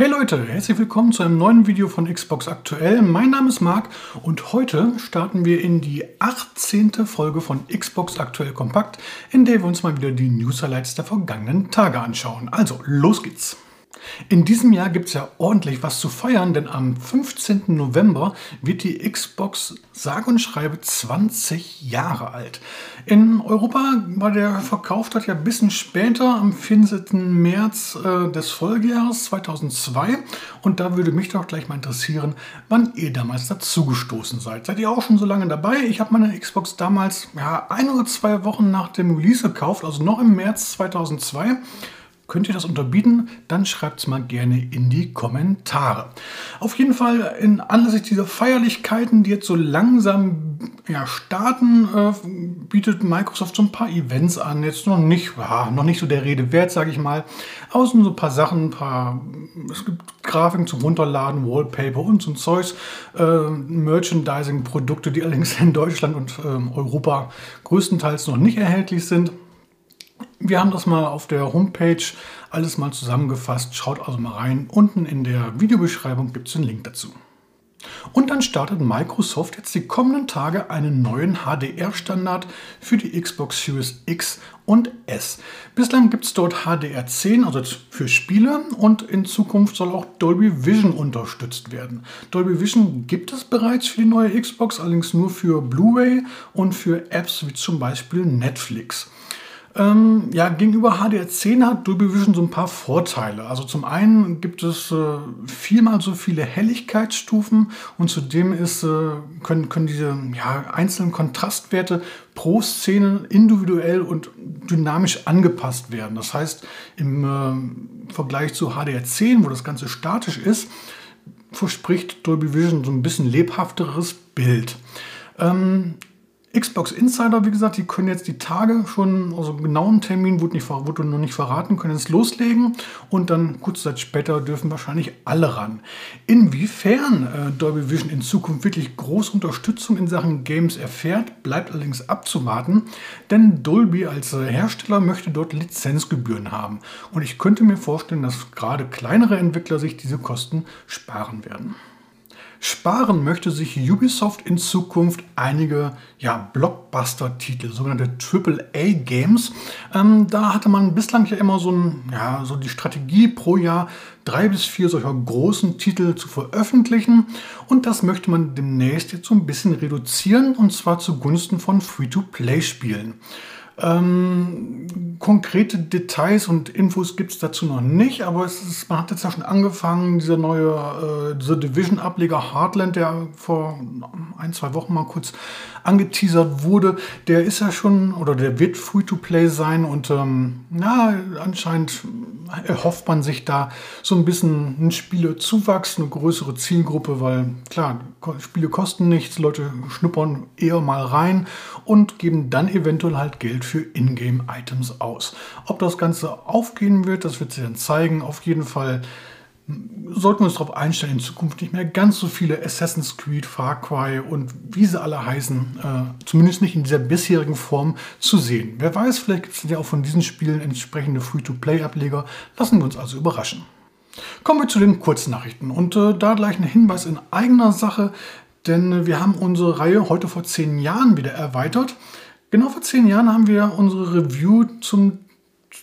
Hey Leute, herzlich willkommen zu einem neuen Video von Xbox Aktuell. Mein Name ist Marc und heute starten wir in die 18. Folge von Xbox Aktuell Kompakt, in der wir uns mal wieder die News Highlights der vergangenen Tage anschauen. Also, los geht's! In diesem Jahr gibt es ja ordentlich was zu feiern, denn am 15. November wird die Xbox sage und schreibe 20 Jahre alt. In Europa war der Verkauf dort ja ein bisschen später, am 14. März äh, des Folgejahres 2002. Und da würde mich doch gleich mal interessieren, wann ihr damals dazugestoßen seid. Seid ihr auch schon so lange dabei? Ich habe meine Xbox damals ja, ein oder zwei Wochen nach dem Release gekauft, also noch im März 2002. Könnt ihr das unterbieten? Dann schreibt es mal gerne in die Kommentare. Auf jeden Fall in Anlässlich dieser Feierlichkeiten, die jetzt so langsam ja, starten, äh, bietet Microsoft so ein paar Events an. Jetzt noch nicht, ja, noch nicht so der Rede wert, sage ich mal. Außen so ein paar Sachen, ein paar, es gibt Grafiken zum Runterladen, Wallpaper und so ein Zeugs, äh, Merchandising-Produkte, die allerdings in Deutschland und äh, Europa größtenteils noch nicht erhältlich sind. Wir haben das mal auf der Homepage alles mal zusammengefasst. Schaut also mal rein. Unten in der Videobeschreibung gibt es einen Link dazu. Und dann startet Microsoft jetzt die kommenden Tage einen neuen HDR-Standard für die Xbox Series X und S. Bislang gibt es dort HDR10, also für Spiele, und in Zukunft soll auch Dolby Vision unterstützt werden. Dolby Vision gibt es bereits für die neue Xbox, allerdings nur für Blu-ray und für Apps wie zum Beispiel Netflix. Ähm, ja, gegenüber HDR10 hat Dolby Vision so ein paar Vorteile. Also zum einen gibt es äh, viermal so viele Helligkeitsstufen und zudem ist, äh, können, können diese ja, einzelnen Kontrastwerte pro Szene individuell und dynamisch angepasst werden. Das heißt, im äh, Vergleich zu HDR10, wo das Ganze statisch ist, verspricht Dolby Vision so ein bisschen lebhafteres Bild. Ähm, Xbox Insider, wie gesagt, die können jetzt die Tage schon, also genauen Termin wurde, nicht, wurde noch nicht verraten, können jetzt loslegen und dann kurze Zeit später dürfen wahrscheinlich alle ran. Inwiefern äh, Dolby Vision in Zukunft wirklich große Unterstützung in Sachen Games erfährt, bleibt allerdings abzuwarten, denn Dolby als äh, Hersteller möchte dort Lizenzgebühren haben und ich könnte mir vorstellen, dass gerade kleinere Entwickler sich diese Kosten sparen werden. Sparen möchte sich Ubisoft in Zukunft einige ja, Blockbuster-Titel, sogenannte AAA-Games. Ähm, da hatte man bislang ja immer so, ein, ja, so die Strategie pro Jahr drei bis vier solcher großen Titel zu veröffentlichen. Und das möchte man demnächst jetzt so ein bisschen reduzieren und zwar zugunsten von Free-to-Play-Spielen. Ähm, konkrete Details und Infos gibt es dazu noch nicht, aber ist, man hat jetzt ja schon angefangen, dieser neue äh, The Division-Ableger Heartland, der vor ein, zwei Wochen mal kurz angeteasert wurde, der ist ja schon oder der wird Free-to-Play sein und ähm, na, anscheinend erhofft man sich da so ein bisschen einen Spielezuwachs, eine größere Zielgruppe, weil klar, Spiele kosten nichts, Leute schnuppern eher mal rein und geben dann eventuell halt Geld für Ingame-Items aus. Ob das Ganze aufgehen wird, das wird sich dann zeigen. Auf jeden Fall sollten wir uns darauf einstellen, in Zukunft nicht mehr ganz so viele Assassin's Creed, Far Cry und wie sie alle heißen, äh, zumindest nicht in dieser bisherigen Form zu sehen. Wer weiß, vielleicht gibt es ja auch von diesen Spielen entsprechende Free-to-Play-Ableger. Lassen wir uns also überraschen. Kommen wir zu den Kurznachrichten und äh, da gleich ein Hinweis in eigener Sache, denn äh, wir haben unsere Reihe heute vor zehn Jahren wieder erweitert. Genau vor zehn Jahren haben wir unsere Review zum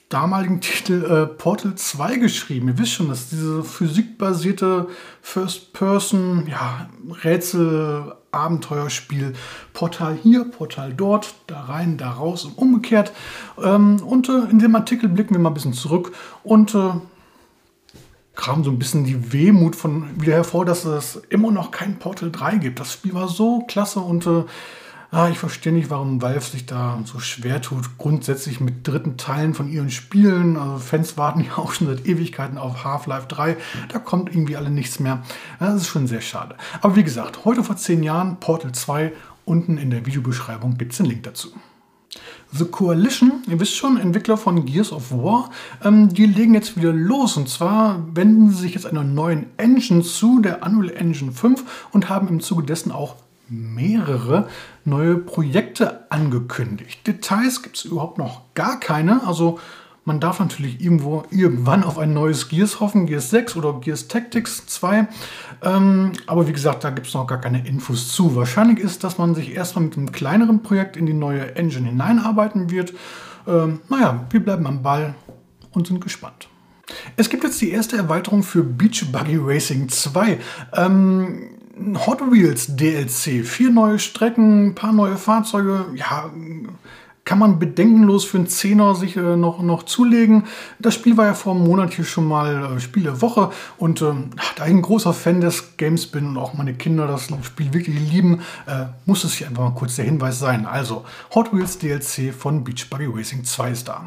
damaligen Titel äh, Portal 2 geschrieben. Ihr wisst schon, dass diese physikbasierte First-Person, ja, Rätsel, Abenteuerspiel, Portal hier, Portal dort, da rein, da raus und umgekehrt. Ähm, und äh, in dem Artikel blicken wir mal ein bisschen zurück und äh, kam so ein bisschen die Wehmut von wieder hervor, dass es immer noch kein Portal 3 gibt. Das Spiel war so klasse und äh, ah, ich verstehe nicht, warum Valve sich da so schwer tut, grundsätzlich mit dritten Teilen von ihren Spielen. Also Fans warten ja auch schon seit Ewigkeiten auf Half-Life 3. Da kommt irgendwie alle nichts mehr. Das ist schon sehr schade. Aber wie gesagt, heute vor zehn Jahren Portal 2. Unten in der Videobeschreibung gibt es den Link dazu. The Coalition, ihr wisst schon, Entwickler von Gears of War, ähm, die legen jetzt wieder los. Und zwar wenden sie sich jetzt einer neuen Engine zu, der Unreal Engine 5, und haben im Zuge dessen auch mehrere neue Projekte angekündigt. Details gibt es überhaupt noch gar keine. Also Man darf natürlich irgendwo irgendwann auf ein neues Gears hoffen, Gears 6 oder Gears Tactics 2. Ähm, aber wie gesagt, da gibt es noch gar keine Infos zu. Wahrscheinlich ist, dass man sich erstmal mit einem kleineren Projekt in die neue Engine hineinarbeiten wird. Ähm, naja, wir bleiben am Ball und sind gespannt. Es gibt jetzt die erste Erweiterung für Beach Buggy Racing 2. Ähm, Hot Wheels DLC, vier neue Strecken, ein paar neue Fahrzeuge. Ja, kann man bedenkenlos für einen Zehner sich äh, noch, noch zulegen. Das Spiel war ja vor einem Monat hier schon mal äh, Spiel der Woche und äh, da ich ein großer Fan des Games bin und auch meine Kinder das Spiel wirklich lieben, äh, muss es hier einfach mal kurz der Hinweis sein. Also Hot Wheels DLC von Beach Buggy Racing 2 ist da.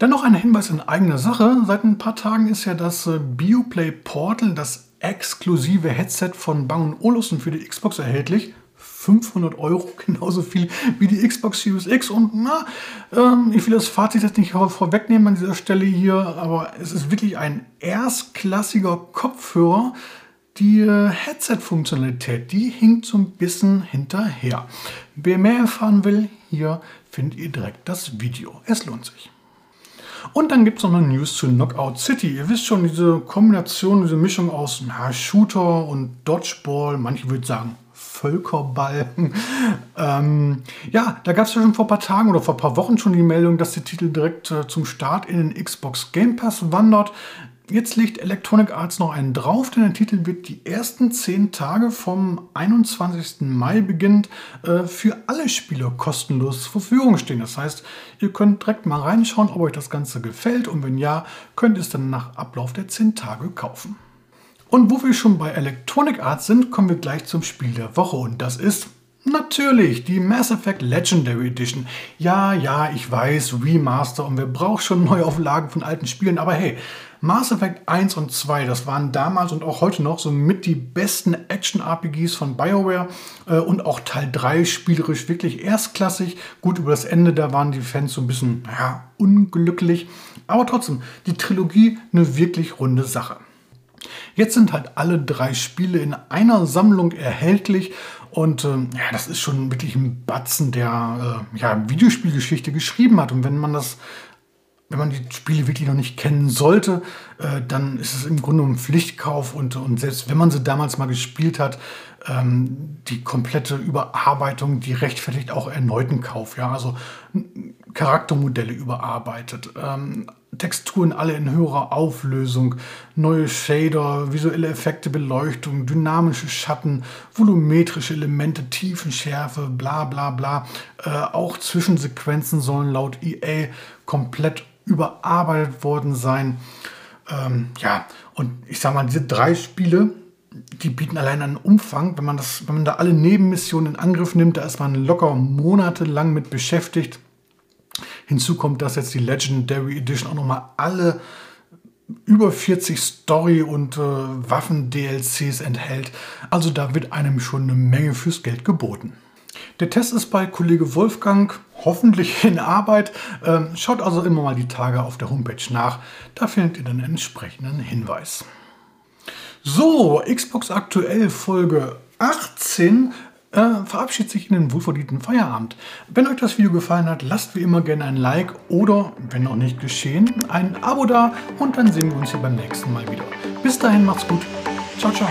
Dann noch ein Hinweis in eigener Sache. Seit ein paar Tagen ist ja das äh, BioPlay Portal, das exklusive Headset von Bang Olufsen für die Xbox erhältlich. 500 Euro, genauso viel wie die Xbox Series X. Und na, ähm, ich will das Fazit jetzt nicht vorwegnehmen an dieser Stelle hier, aber es ist wirklich ein erstklassiger Kopfhörer. Die äh, Headset-Funktionalität, die hinkt so ein bisschen hinterher. Wer mehr erfahren will, hier findet ihr direkt das Video. Es lohnt sich. Und dann gibt es noch eine News zu Knockout City. Ihr wisst schon, diese Kombination, diese Mischung aus na, Shooter und Dodgeball, manche würden sagen Völkerball. ähm, ja, da gab es ja schon vor ein paar Tagen oder vor ein paar Wochen schon die Meldung, dass der Titel direkt äh, zum Start in den Xbox Game Pass wandert. Jetzt legt Electronic Arts noch einen drauf, denn der Titel wird die ersten 10 Tage vom 21. Mai beginnend äh, für alle Spieler kostenlos zur Verfügung stehen. Das heißt, ihr könnt direkt mal reinschauen, ob euch das Ganze gefällt und wenn ja, könnt ihr es dann nach Ablauf der 10 Tage kaufen. Und wo wir schon bei Electronic Arts sind, kommen wir gleich zum Spiel der Woche und das ist Natürlich, die Mass Effect Legendary Edition. Ja, ja, ich weiß, Remaster und wer braucht schon Neuauflagen von alten Spielen, aber hey, Mass Effect 1 und 2, das waren damals und auch heute noch so mit die besten Action-RPGs von BioWare äh, und auch Teil 3 spielerisch wirklich erstklassig. Gut, über das Ende, da waren die Fans so ein bisschen ja, unglücklich, aber trotzdem, die Trilogie eine wirklich runde Sache. Jetzt sind halt alle drei Spiele in einer Sammlung erhältlich und äh, ja, das ist schon wirklich ein Batzen, der äh, ja, Videospielgeschichte geschrieben hat. Und wenn man das wenn man die Spiele wirklich noch nicht kennen sollte, äh, dann ist es im Grunde ein Pflichtkauf und, und selbst wenn man sie damals mal gespielt hat, ähm, die komplette Überarbeitung, die rechtfertigt auch erneuten Kauf. Ja? Also Charaktermodelle überarbeitet, ähm, Texturen alle in höherer Auflösung, neue Shader, visuelle Effekte, Beleuchtung, dynamische Schatten, volumetrische Elemente, Tiefenschärfe, bla bla bla. Äh, auch Zwischensequenzen sollen laut EA komplett überarbeitet worden sein. Ähm, ja, und ich sag mal, diese drei Spiele, die bieten allein einen Umfang, wenn man, das, wenn man da alle Nebenmissionen in Angriff nimmt, da ist man locker monatelang mit beschäftigt. Hinzu kommt, dass jetzt die Legendary Edition auch nochmal alle über 40 Story- und äh, Waffen-DLCs enthält. Also da wird einem schon eine Menge fürs Geld geboten. Der Test ist bei Kollege Wolfgang hoffentlich in Arbeit. Ähm, schaut also immer mal die Tage auf der Homepage nach. Da findet ihr einen entsprechenden Hinweis. So, Xbox aktuell Folge 18 äh, verabschiedet sich in den wohlverdienten Feierabend. Wenn euch das Video gefallen hat, lasst wie immer gerne ein Like oder, wenn noch nicht geschehen, ein Abo da und dann sehen wir uns hier beim nächsten Mal wieder. Bis dahin macht's gut. Ciao, ciao.